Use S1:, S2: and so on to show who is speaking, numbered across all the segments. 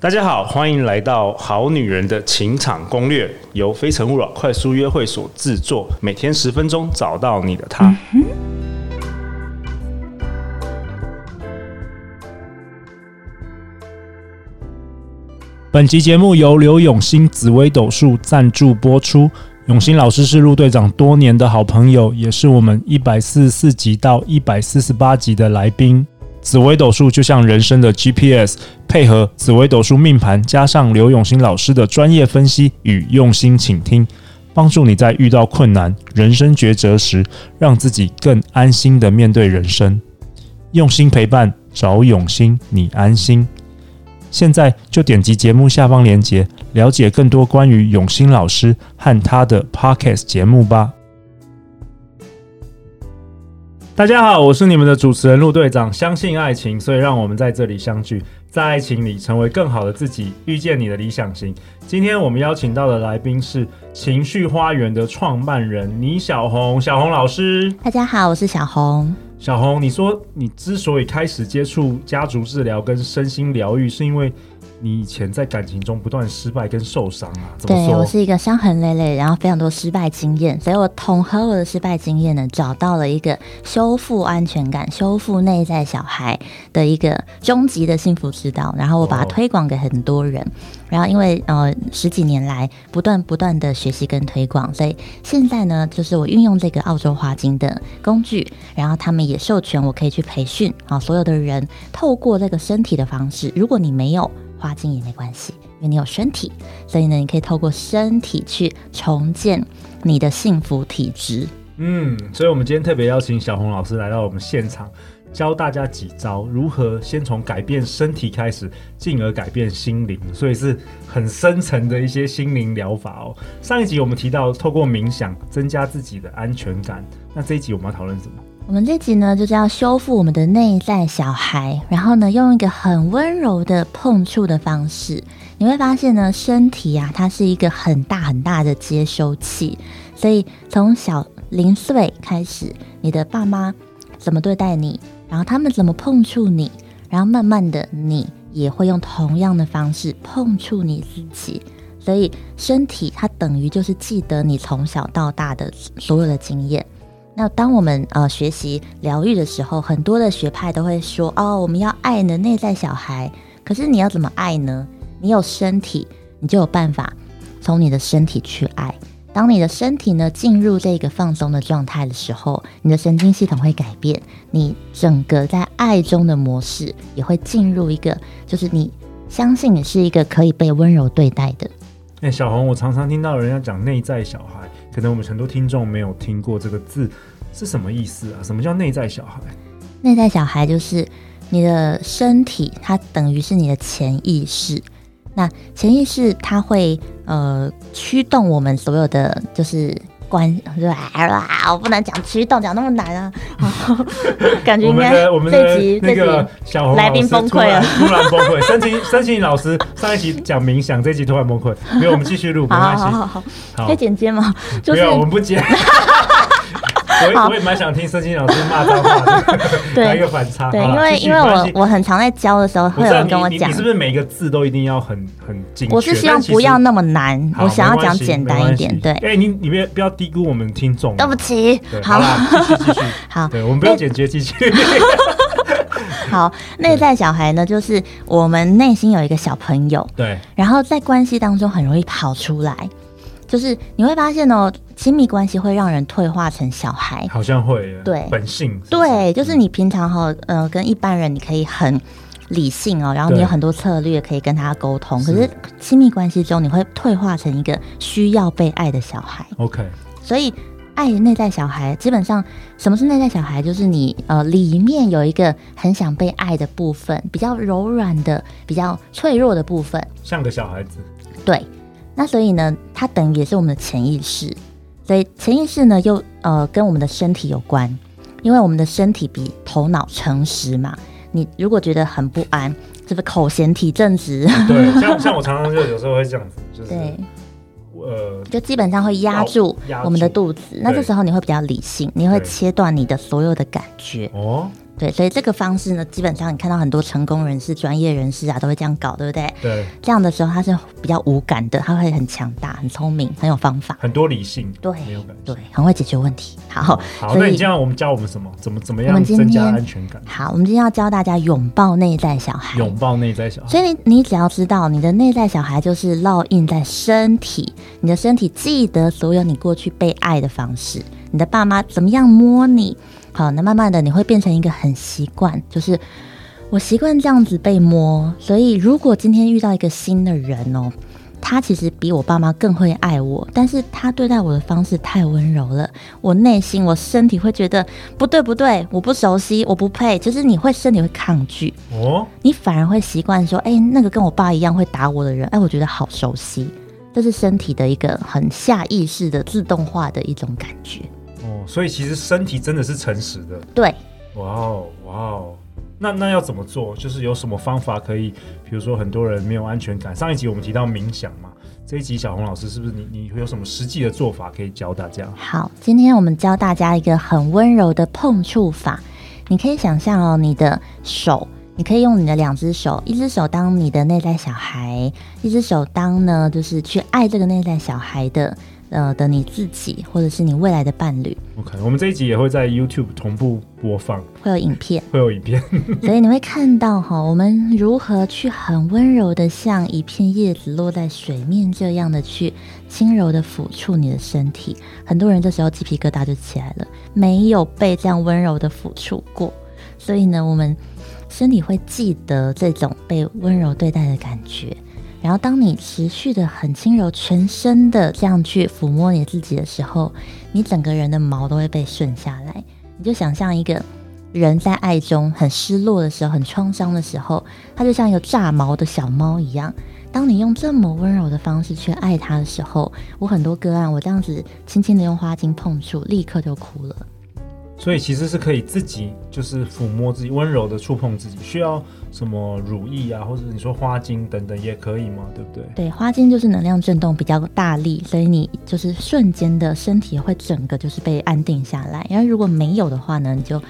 S1: 大家好，欢迎来到《好女人的情场攻略》，由非诚勿扰快速约会所制作，每天十分钟，找到你的他。本集节目由刘永新紫薇斗数赞助播出。永新老师是陆队长多年的好朋友，也是我们一百四十四集到一百四十八集的来宾。紫微斗数就像人生的 GPS，配合紫微斗数命盘，加上刘永新老师的专业分析与用心倾听，帮助你在遇到困难、人生抉择时，让自己更安心的面对人生。用心陪伴，找永新，你安心。现在就点击节目下方链接，了解更多关于永新老师和他的 Podcast 节目吧。大家好，我是你们的主持人陆队长。相信爱情，所以让我们在这里相聚，在爱情里成为更好的自己，遇见你的理想型。今天我们邀请到的来宾是情绪花园的创办人倪小红，小红老师。
S2: 大家好，我是小红。
S1: 小红，你说你之所以开始接触家族治疗跟身心疗愈，是因为？你以前在感情中不断失败跟受伤啊？
S2: 对，我是一个伤痕累累，然后非常多失败经验，所以我统合我的失败经验呢，找到了一个修复安全感、修复内在小孩的一个终极的幸福之道。然后我把它推广给很多人。哦、然后因为呃十几年来不断不断的学习跟推广，所以现在呢，就是我运用这个澳洲花精的工具，然后他们也授权我可以去培训啊，所有的人透过这个身体的方式，如果你没有。花精也没关系，因为你有身体，所以呢，你可以透过身体去重建你的幸福体质。
S1: 嗯，所以我们今天特别邀请小红老师来到我们现场，教大家几招如何先从改变身体开始，进而改变心灵，所以是很深层的一些心灵疗法哦。上一集我们提到透过冥想增加自己的安全感，那这一集我们要讨论什么？
S2: 我们这集呢，就是要修复我们的内在小孩，然后呢，用一个很温柔的碰触的方式，你会发现呢，身体啊，它是一个很大很大的接收器，所以从小零岁开始，你的爸妈怎么对待你，然后他们怎么碰触你，然后慢慢的，你也会用同样的方式碰触你自己，所以身体它等于就是记得你从小到大的所有的经验。那当我们呃学习疗愈的时候，很多的学派都会说哦，我们要爱你的内在小孩。可是你要怎么爱呢？你有身体，你就有办法从你的身体去爱。当你的身体呢进入这个放松的状态的时候，你的神经系统会改变，你整个在爱中的模式也会进入一个，就是你相信你是一个可以被温柔对待的。
S1: 哎，小红，我常常听到人家讲内在小孩，可能我们很多听众没有听过这个字是什么意思啊？什么叫内在小孩？
S2: 内在小孩就是你的身体，它等于是你的潜意识。那潜意识它会呃驱动我们所有的就是。关对啊，我不能讲驱动，讲那么难啊！感觉应该我们这集这集来宾崩溃了，
S1: 突然崩溃。申请申请老师上一集讲冥想，这集突然崩溃。没有，我们继续录，没关系。
S2: 好好好，好，可以剪接吗？就是、
S1: 没有，我们不剪。我我也蛮想听申鑫老师骂脏话的，来一个反差。
S2: 对，因为因为我我很常在教的时候，会有人跟我讲，
S1: 你是不是每一个字都一定要很很精确？
S2: 我是希望不要那么难，我想要讲简单一点。对，
S1: 哎，你你别不要低估我们听众。
S2: 对不起，
S1: 好了，继续继续。
S2: 好，
S1: 对，我们不要剪接继续。
S2: 好，内在小孩呢，就是我们内心有一个小朋友，
S1: 对，
S2: 然后在关系当中很容易跑出来。就是你会发现哦，亲密关系会让人退化成小孩，
S1: 好像会，
S2: 对，
S1: 本性是是，
S2: 对，就是你平常哈，呃，跟一般人你可以很理性哦，然后你有很多策略可以跟他沟通，可是。亲密关系中你会退化成一个需要被爱的小孩。
S1: OK，
S2: 所以爱内在小孩，基本上什么是内在小孩？就是你呃里面有一个很想被爱的部分，比较柔软的、比较脆弱的部分，
S1: 像个小孩子，
S2: 对。那所以呢，它等于也是我们的潜意识，所以潜意识呢又呃跟我们的身体有关，因为我们的身体比头脑诚实嘛。你如果觉得很不安，是不是口嫌体正直？
S1: 对，像像我常常就有时候会这样子，就是
S2: 对，
S1: 呃，
S2: 就基本上会压住我们的肚子。那这时候你会比较理性，你会切断你的所有的感觉。哦，对，所以这个方式呢，基本上你看到很多成功人士、专业人士啊，都会这样搞，对不对？
S1: 对。
S2: 这样的时候，他是比较无感的，他会很强大、很聪明、很有方法，
S1: 很多理性，
S2: 对，没有感觉，对，很会解决问题。好，
S1: 嗯、好，那你这样，我们教我们什么？怎么怎么样增加安全感？
S2: 好，我们今天要教大家拥抱内在小孩，
S1: 拥抱内在小孩。
S2: 所以你你只要知道，你的内在小孩就是烙印在身体，你的身体记得所有你过去被爱的方式，你的爸妈怎么样摸你。好，那慢慢的你会变成一个很习惯，就是我习惯这样子被摸，所以如果今天遇到一个新的人哦，他其实比我爸妈更会爱我，但是他对待我的方式太温柔了，我内心我身体会觉得不对不对，我不熟悉，我不配，就是你会身体会抗拒哦，你反而会习惯说，哎，那个跟我爸一样会打我的人，哎，我觉得好熟悉，这是身体的一个很下意识的自动化的一种感觉。
S1: 哦，所以其实身体真的是诚实的。
S2: 对，
S1: 哇哦，哇哦，那那要怎么做？就是有什么方法可以？比如说很多人没有安全感。上一集我们提到冥想嘛，这一集小红老师是不是你你会有什么实际的做法可以教大家？
S2: 好，今天我们教大家一个很温柔的碰触法。你可以想象哦，你的手，你可以用你的两只手，一只手当你的内在小孩，一只手当呢，就是去爱这个内在小孩的。呃的你自己，或者是你未来的伴侣。
S1: OK，我们这一集也会在 YouTube 同步播放，
S2: 会有影片，
S1: 会有影片，
S2: 所以你会看到哈，我们如何去很温柔的像一片叶子落在水面这样的去轻柔的抚触你的身体。很多人这时候鸡皮疙瘩就起来了，没有被这样温柔的抚触过，所以呢，我们身体会记得这种被温柔对待的感觉。然后，当你持续的很轻柔，全身的这样去抚摸你自己的时候，你整个人的毛都会被顺下来。你就想象一个人在爱中很失落的时候，很创伤的时候，他就像一个炸毛的小猫一样。当你用这么温柔的方式去爱他的时候，我很多个案，我这样子轻轻的用花精碰触，立刻就哭了。
S1: 所以其实是可以自己就是抚摸自己，温柔的触碰自己，需要什么乳液啊，或者你说花精等等也可以吗？对不对？
S2: 对，花精就是能量震动比较大力，所以你就是瞬间的身体会整个就是被安定下来。然后如果没有的话呢，你就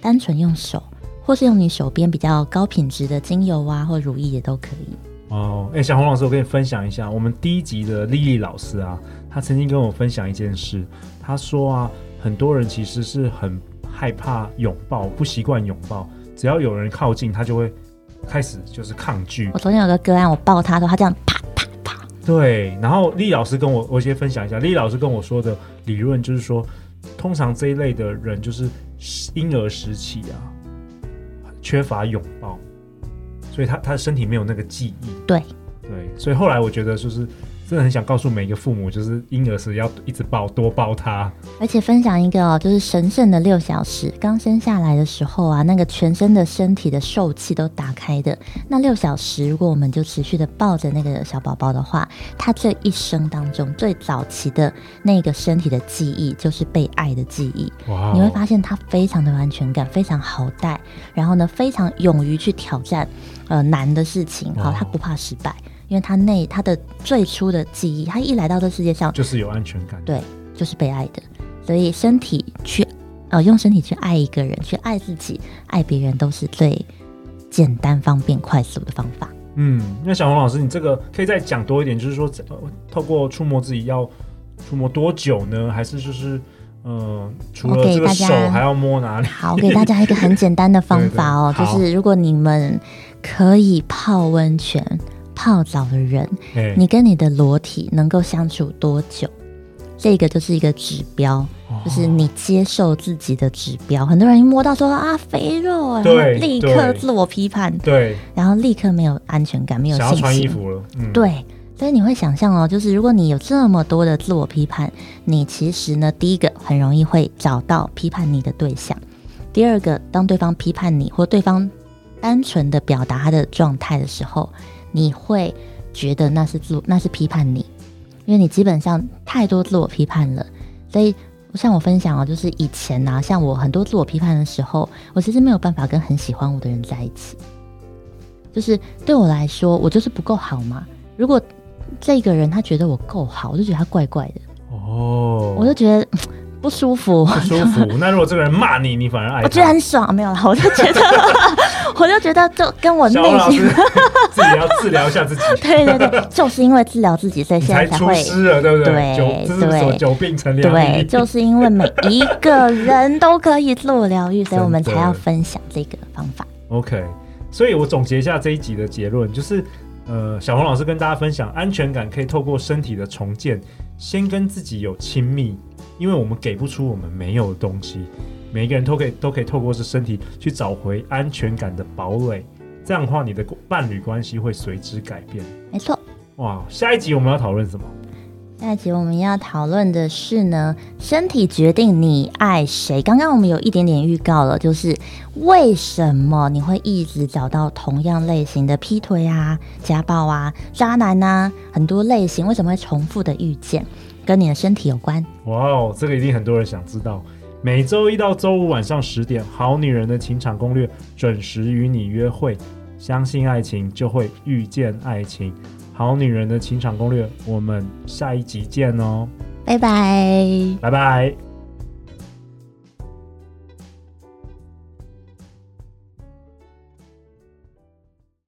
S2: 单纯用手，或是用你手边比较高品质的精油啊，或乳液也都可以。
S1: 哦，哎，小红老师，我跟你分享一下，我们第一集的丽丽老师啊，她曾经跟我分享一件事，她说啊。很多人其实是很害怕拥抱，不习惯拥抱。只要有人靠近，他就会开始就是抗拒。
S2: 我昨天有个个案，我抱他的时候他这样啪啪啪。
S1: 对，然后丽老师跟我，我先分享一下，丽老师跟我说的理论就是说，通常这一类的人就是婴儿时期啊，缺乏拥抱，所以他他的身体没有那个记忆。
S2: 对
S1: 对，所以后来我觉得就是。真的很想告诉每一个父母，就是婴儿时要一直抱，多抱他。
S2: 而且分享一个哦，就是神圣的六小时，刚生下来的时候啊，那个全身的身体的受气都打开的那六小时，如果我们就持续的抱着那个小宝宝的话，他这一生当中最早期的那个身体的记忆，就是被爱的记忆。哇！你会发现他非常的有安全感，非常好带，然后呢，非常勇于去挑战呃难的事情，好，他不怕失败。因为他内他的最初的记忆，他一来到这世界上
S1: 就是有安全感，
S2: 对，就是被爱的，所以身体去呃用身体去爱一个人，去爱自己，爱别人都是最简单、方便、快速的方法。
S1: 嗯，那小红老师，你这个可以再讲多一点，就是说，呃，透过触摸自己要触摸多久呢？还是就是嗯，除了这个手还要摸哪里？
S2: 好，我给大家一个很简单的方法哦，对对对，就是如果你们可以泡温泉。泡澡的人，欸、你跟你的裸体能够相处多久？这个就是一个指标，哦、就是你接受自己的指标。很多人一摸到说啊肥肉啊，对立刻自我批判，
S1: 对，
S2: 然后立刻没有安全感，没有信心。
S1: 穿衣服了，嗯、
S2: 对，所以你会想象哦，就是如果你有这么多的自我批判，你其实呢，第一个很容易会找到批判你的对象；第二个，当对方批判你，或对方单纯的表达他的状态的时候。你会觉得那是自那是批判你，因为你基本上太多自我批判了。所以像我分享啊，就是以前啊，像我很多自我批判的时候，我其实没有办法跟很喜欢我的人在一起。就是对我来说，我就是不够好嘛。如果这个人他觉得我够好，我就觉得他怪怪的。哦，我就觉得不舒服，
S1: 不舒服。那如果这个人骂你，你反而爱他，
S2: 我觉得很爽。没有了，我就觉得，我就觉得，就跟我内心
S1: 自己要治疗一下自己。
S2: 对对对，就是因为治疗自己，所以现在才会
S1: 出师了，对不对？
S2: 对对，
S1: 久病成良医。
S2: 对，就是因为每一个人都可以自我疗愈，所以我们才要分享这个方法。
S1: OK，所以我总结一下这一集的结论，就是呃，小红老师跟大家分享，安全感可以透过身体的重建，先跟自己有亲密。因为我们给不出我们没有的东西，每一个人都可以都可以透过这身体去找回安全感的堡垒，这样的话，你的伴侣关系会随之改变。
S2: 没错。
S1: 哇，下一集我们要讨论什么？
S2: 下一集我们要讨论的是呢，身体决定你爱谁。刚刚我们有一点点预告了，就是为什么你会一直找到同样类型的劈腿啊、家暴啊、渣男啊，很多类型为什么会重复的遇见？跟你的身体有关。
S1: 哇哦，这个一定很多人想知道。每周一到周五晚上十点，《好女人的情场攻略》准时与你约会。相信爱情，就会遇见爱情。《好女人的情场攻略》，我们下一集见哦。
S2: 拜拜，
S1: 拜拜。